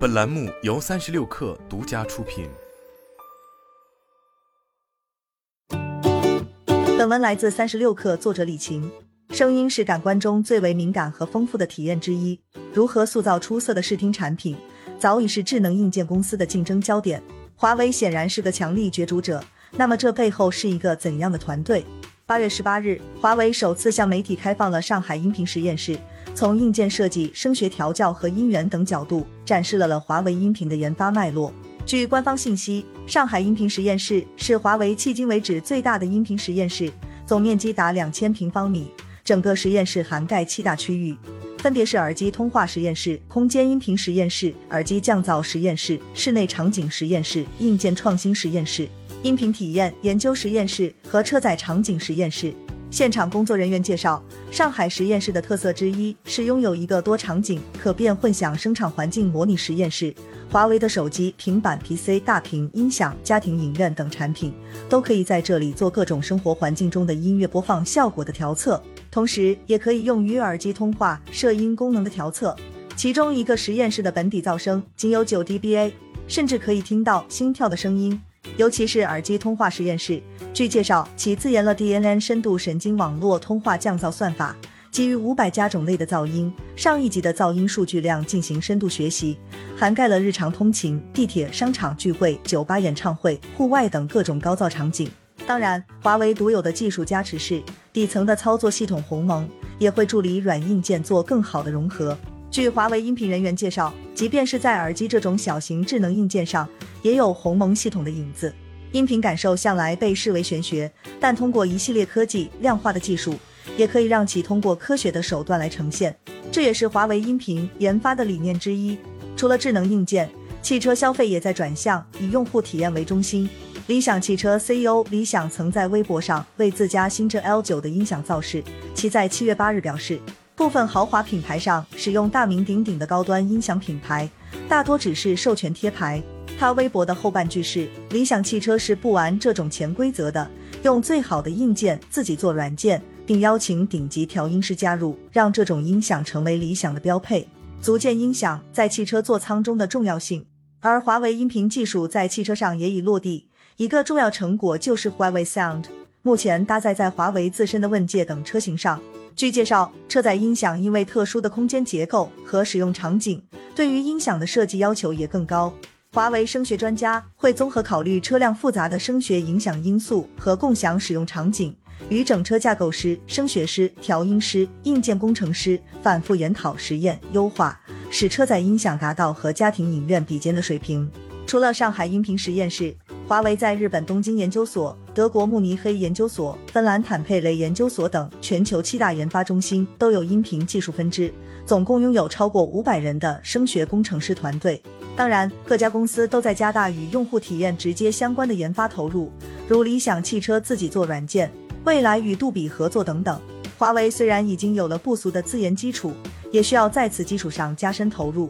本栏目由三十六氪独家出品。本文来自三十六氪，作者李晴。声音是感官中最为敏感和丰富的体验之一，如何塑造出色的视听产品，早已是智能硬件公司的竞争焦点。华为显然是个强力角逐者，那么这背后是一个怎样的团队？八月十八日，华为首次向媒体开放了上海音频实验室。从硬件设计、声学调教和音源等角度展示了了华为音频的研发脉络。据官方信息，上海音频实验室是华为迄今为止最大的音频实验室，总面积达两千平方米。整个实验室涵盖七大区域，分别是耳机通话实验室、空间音频实验室、耳机降噪实验室、室内场景实验室、硬件创新实验室、音频体验研究实验室和车载场景实验室。现场工作人员介绍，上海实验室的特色之一是拥有一个多场景可变混响声场环境模拟实验室。华为的手机、平板、PC、大屏音响、家庭影院等产品都可以在这里做各种生活环境中的音乐播放效果的调测，同时也可以用于耳机通话、摄音功能的调测。其中一个实验室的本底噪声仅有九 dBA，甚至可以听到心跳的声音。尤其是耳机通话实验室，据介绍，其自研了 DNN 深度神经网络通话降噪算法，基于五百家种类的噪音、上亿级的噪音数据量进行深度学习，涵盖了日常通勤、地铁、商场聚会、酒吧演唱会、户外等各种高噪场景。当然，华为独有的技术加持是底层的操作系统鸿蒙，也会助力软硬件做更好的融合。据华为音频人员介绍，即便是在耳机这种小型智能硬件上，也有鸿蒙系统的影子。音频感受向来被视为玄学，但通过一系列科技量化的技术，也可以让其通过科学的手段来呈现。这也是华为音频研发的理念之一。除了智能硬件，汽车消费也在转向以用户体验为中心。理想汽车 CEO 李想曾在微博上为自家新车 L9 的音响造势，其在七月八日表示。部分豪华品牌上使用大名鼎鼎的高端音响品牌，大多只是授权贴牌。他微博的后半句是：理想汽车是不玩这种潜规则的，用最好的硬件自己做软件，并邀请顶级调音师加入，让这种音响成为理想的标配，足见音响在汽车座舱中的重要性。而华为音频技术在汽车上也已落地，一个重要成果就是华为 Sound，目前搭载在华为自身的问界等车型上。据介绍，车载音响因为特殊的空间结构和使用场景，对于音响的设计要求也更高。华为声学专家会综合考虑车辆复杂的声学影响因素和共享使用场景，与整车架构师、声学师、调音师、硬件工程师反复研讨、实验、优化，使车载音响达到和家庭影院比肩的水平。除了上海音频实验室。华为在日本东京研究所、德国慕尼黑研究所、芬兰坦佩雷研究所等全球七大研发中心都有音频技术分支，总共拥有超过五百人的声学工程师团队。当然，各家公司都在加大与用户体验直接相关的研发投入，如理想汽车自己做软件，未来与杜比合作等等。华为虽然已经有了不俗的自研基础，也需要在此基础上加深投入。